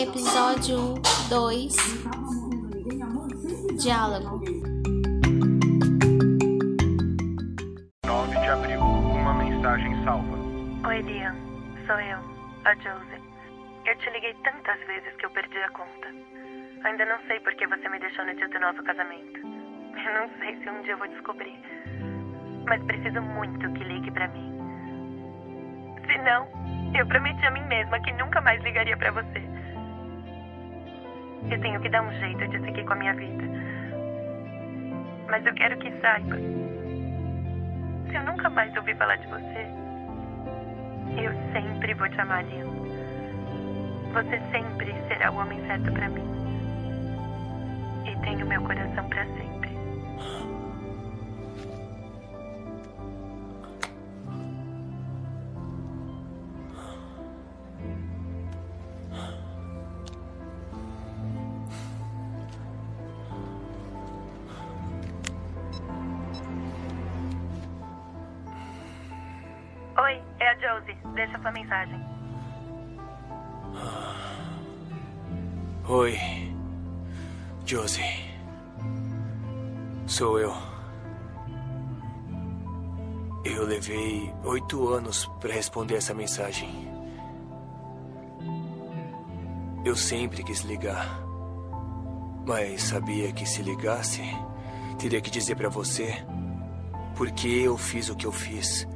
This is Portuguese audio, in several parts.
Episódio 2 Diálogo 9 de abril, uma mensagem salva. Oi, Liam. Sou eu, a Josie. Eu te liguei tantas vezes que eu perdi a conta. Ainda não sei por que você me deixou no dia do nosso casamento. Eu não sei se um dia eu vou descobrir. Mas preciso muito que ligue pra mim. Se não, eu prometi a mim mesma que nunca mais ligaria pra você. Eu tenho que dar um jeito de seguir com a minha vida. Mas eu quero que saiba. Se eu nunca mais ouvir falar de você, eu sempre vou te amar, Liam. Você sempre será o homem certo pra mim. E tenho meu coração 12. Deixa sua mensagem. Ah. Oi, Josie. Sou eu. Eu levei oito anos para responder essa mensagem. Eu sempre quis ligar. Mas sabia que se ligasse, teria que dizer para você por que eu fiz o que eu fiz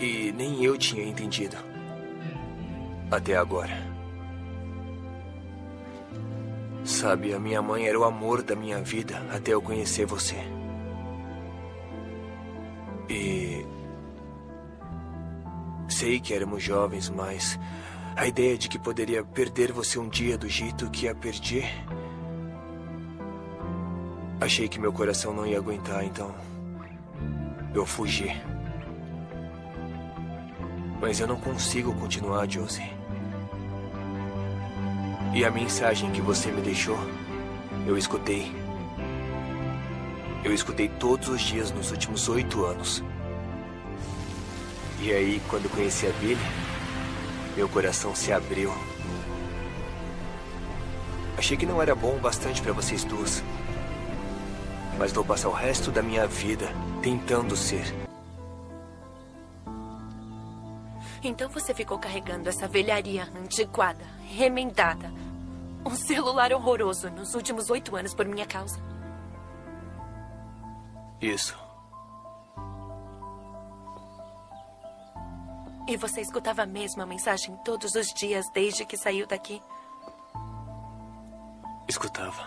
e nem eu tinha entendido. Até agora. Sabe, a minha mãe era o amor da minha vida até eu conhecer você. E. Sei que éramos jovens, mas a ideia de que poderia perder você um dia do jeito que a perdi. Achei que meu coração não ia aguentar, então. Eu fugi. Mas eu não consigo continuar, Josie. E a mensagem que você me deixou, eu escutei. Eu escutei todos os dias nos últimos oito anos. E aí, quando conheci a Billy, meu coração se abriu. Achei que não era bom o bastante para vocês duas. Mas vou passar o resto da minha vida tentando ser. Então você ficou carregando essa velharia antiquada, remendada, um celular horroroso nos últimos oito anos por minha causa. Isso. E você escutava a mesma mensagem todos os dias desde que saiu daqui? Escutava.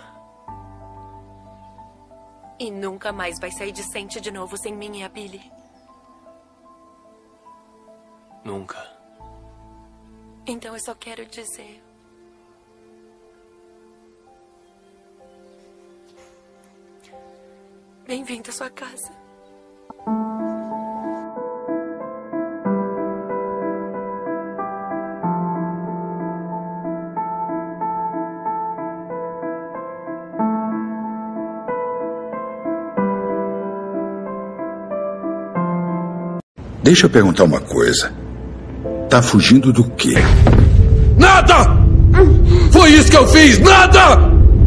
E nunca mais vai sair de Sente de novo sem mim e a Billy. Nunca. Então eu só quero dizer. Bem-vindo à sua casa. Deixa eu perguntar uma coisa. Tá fugindo do quê? Nada! Foi isso que eu fiz! Nada!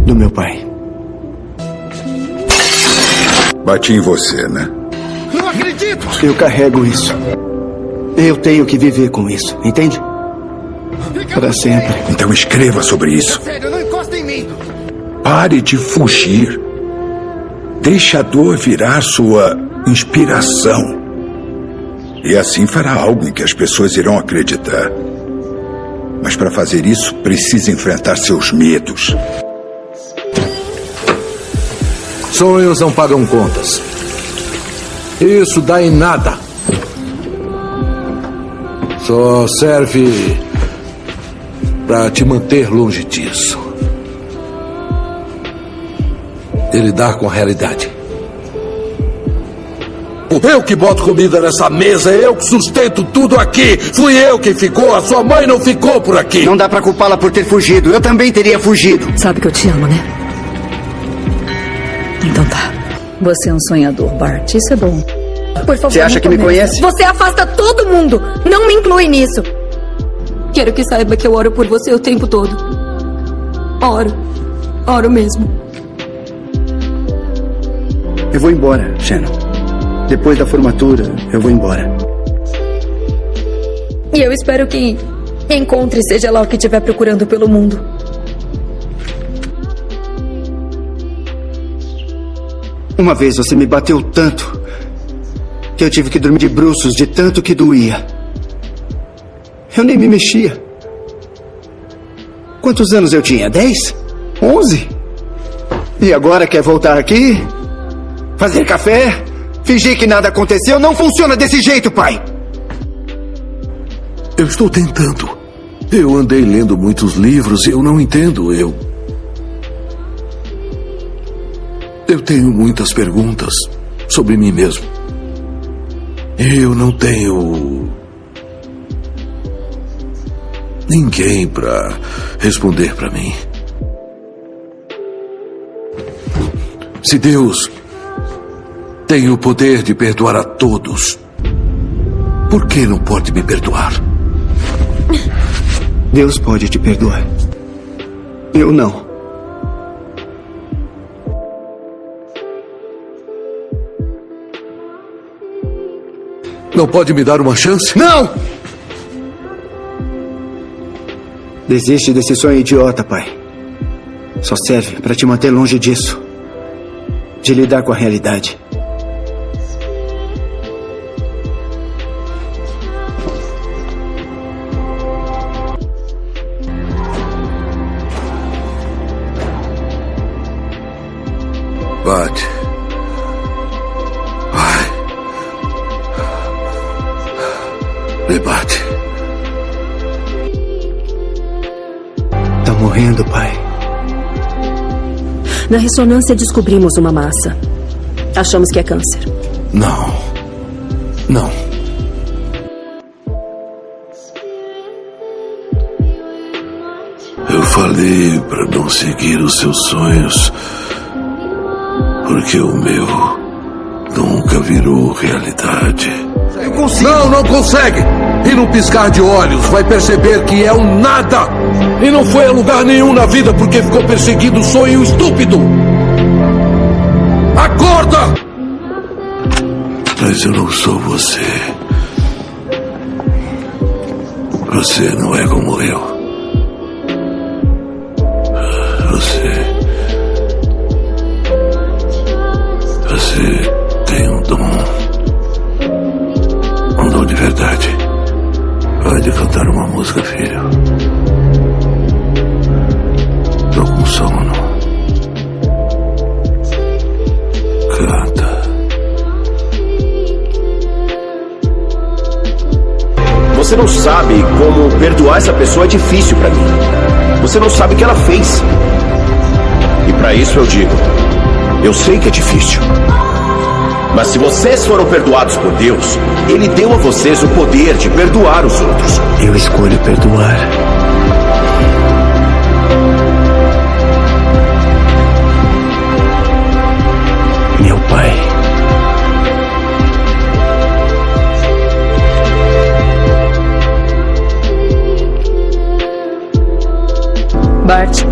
Do meu pai. Bati em você, né? Não acredito! Eu carrego isso. Eu tenho que viver com isso, entende? Para sempre. Então escreva sobre isso. Sério, não encosta em mim! Pare de fugir. Deixe a dor virar sua inspiração. E assim fará algo em que as pessoas irão acreditar. Mas para fazer isso, precisa enfrentar seus medos. Sonhos não pagam contas. Isso dá em nada. Só serve para te manter longe disso. E lidar com a realidade. Eu que boto comida nessa mesa, eu que sustento tudo aqui. Fui eu quem ficou, a sua mãe não ficou por aqui. Não dá pra culpá-la por ter fugido. Eu também teria fugido. Sabe que eu te amo, né? Então tá. Você é um sonhador, Bart. Isso é bom. Por favor. Você acha que me conhece? Você afasta todo mundo. Não me inclui nisso. Quero que saiba que eu oro por você o tempo todo. Oro. Oro mesmo. Eu vou embora, Shannon. Depois da formatura, eu vou embora. E eu espero que encontre seja lá o que estiver procurando pelo mundo. Uma vez você me bateu tanto que eu tive que dormir de bruços de tanto que doía. Eu nem me mexia. Quantos anos eu tinha? Dez? Onze? E agora quer voltar aqui? Fazer café? Fingir que nada aconteceu? Não funciona desse jeito, pai! Eu estou tentando. Eu andei lendo muitos livros e eu não entendo. Eu. Eu tenho muitas perguntas sobre mim mesmo. Eu não tenho. ninguém para responder para mim. Se Deus tem o poder de perdoar a todos, por que não pode me perdoar? Deus pode te perdoar. Eu não. Não pode me dar uma chance? Não! Desiste desse sonho idiota, pai. Só serve para te manter longe disso. De lidar com a realidade. Bate. Vai. Me bate. Tá morrendo, pai. Na ressonância descobrimos uma massa. Achamos que é câncer. Não. Não. Eu falei para não seguir os seus sonhos, porque o meu nunca virou realidade. Não, não consegue! E num piscar de olhos vai perceber que é um nada! E não foi a lugar nenhum na vida porque ficou perseguindo um sonho estúpido! Acorda! Mas eu não sou você. Você não é como eu. Você. Você tem um dom. Um dom de verdade. Pode cantar uma música, filho. Tô com sono. Canta. Você não sabe como perdoar essa pessoa é difícil pra mim. Você não sabe o que ela fez. E pra isso eu digo: eu sei que é difícil. Mas se vocês foram perdoados por Deus, Ele deu a vocês o poder de perdoar os outros. Eu escolho perdoar. Meu pai. Bart,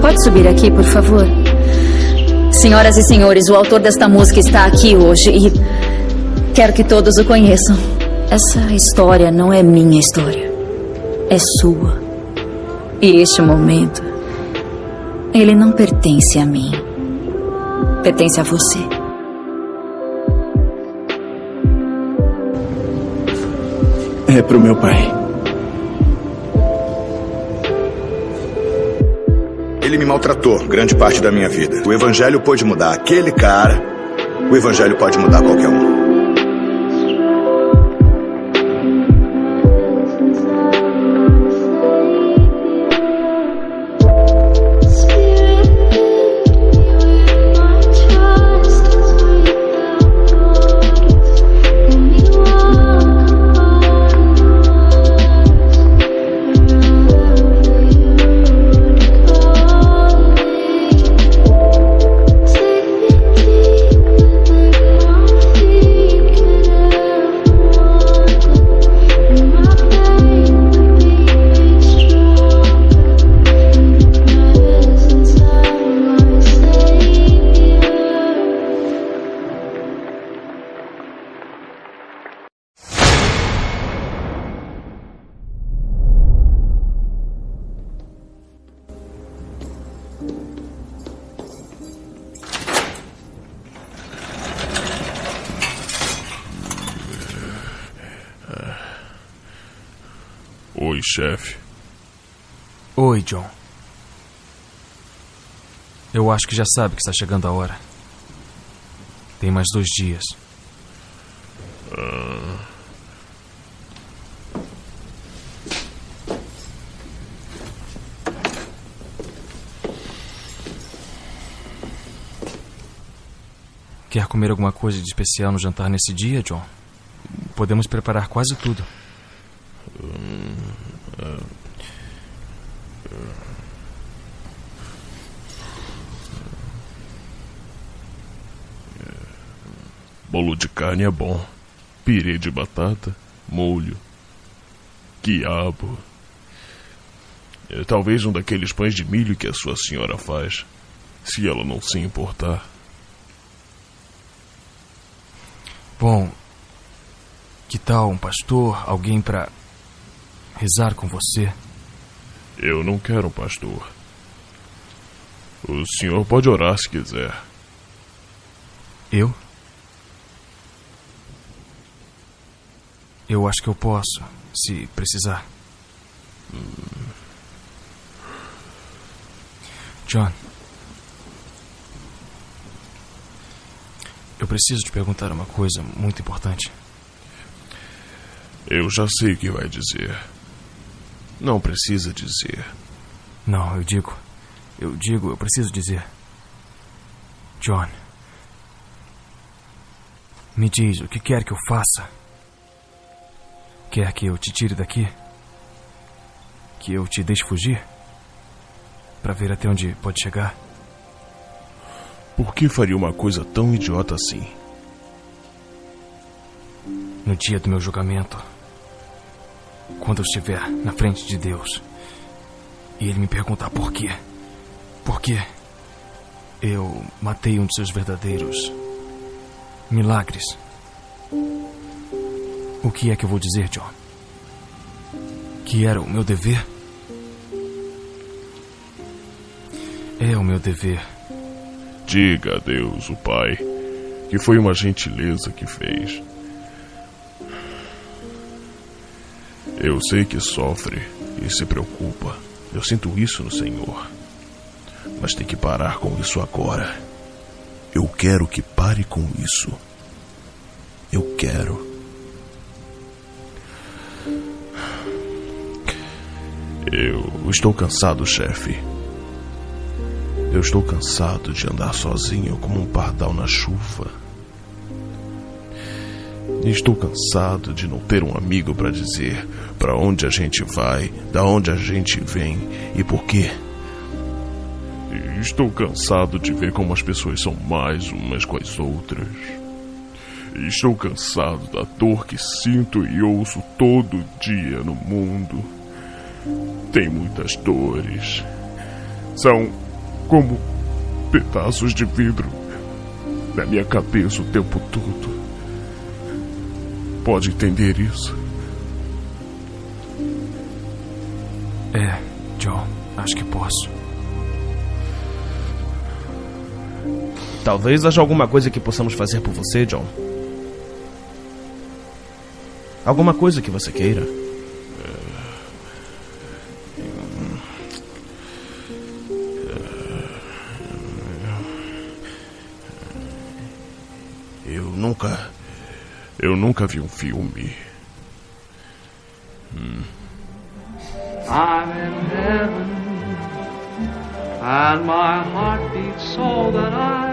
pode subir aqui, por favor? Senhoras e senhores, o autor desta música está aqui hoje e quero que todos o conheçam. Essa história não é minha história, é sua. E este momento, ele não pertence a mim, pertence a você. É pro meu pai. Ele me maltratou grande parte da minha vida. O evangelho pôde mudar aquele cara. O evangelho pode mudar qualquer um. Chefe. Oi, John. Eu acho que já sabe que está chegando a hora. Tem mais dois dias. Quer comer alguma coisa de especial no jantar nesse dia, John? Podemos preparar quase tudo. Bolo de carne é bom. Pirê de batata, molho, quiabo. É, talvez um daqueles pães de milho que a sua senhora faz, se ela não se importar. Bom, que tal um pastor, alguém para rezar com você? Eu não quero um pastor. O senhor pode orar se quiser. Eu? Eu acho que eu posso, se precisar. John. Eu preciso te perguntar uma coisa muito importante. Eu já sei o que vai dizer. Não precisa dizer. Não, eu digo. Eu digo, eu preciso dizer. John. Me diz o que quer que eu faça. Quer que eu te tire daqui? Que eu te deixe fugir? Para ver até onde pode chegar? Por que faria uma coisa tão idiota assim? No dia do meu julgamento, quando eu estiver na frente de Deus e ele me perguntar por quê, por quê eu matei um de seus verdadeiros milagres. O que é que eu vou dizer, John? Que era o meu dever? É o meu dever. Diga a Deus, o Pai, que foi uma gentileza que fez. Eu sei que sofre e se preocupa. Eu sinto isso no Senhor. Mas tem que parar com isso agora. Eu quero que pare com isso. Eu quero. Eu estou cansado, chefe. Eu estou cansado de andar sozinho como um pardal na chuva. Estou cansado de não ter um amigo para dizer para onde a gente vai, da onde a gente vem e por quê. Estou cansado de ver como as pessoas são mais umas com as outras. Estou cansado da dor que sinto e ouço todo dia no mundo. Tem muitas dores. São como pedaços de vidro na minha cabeça o tempo todo. Pode entender isso? É, John, acho que posso. Talvez haja alguma coisa que possamos fazer por você, John. Alguma coisa que você queira. Eu nunca vi um filme. Hum. I'm in heaven, and my heart beats so that I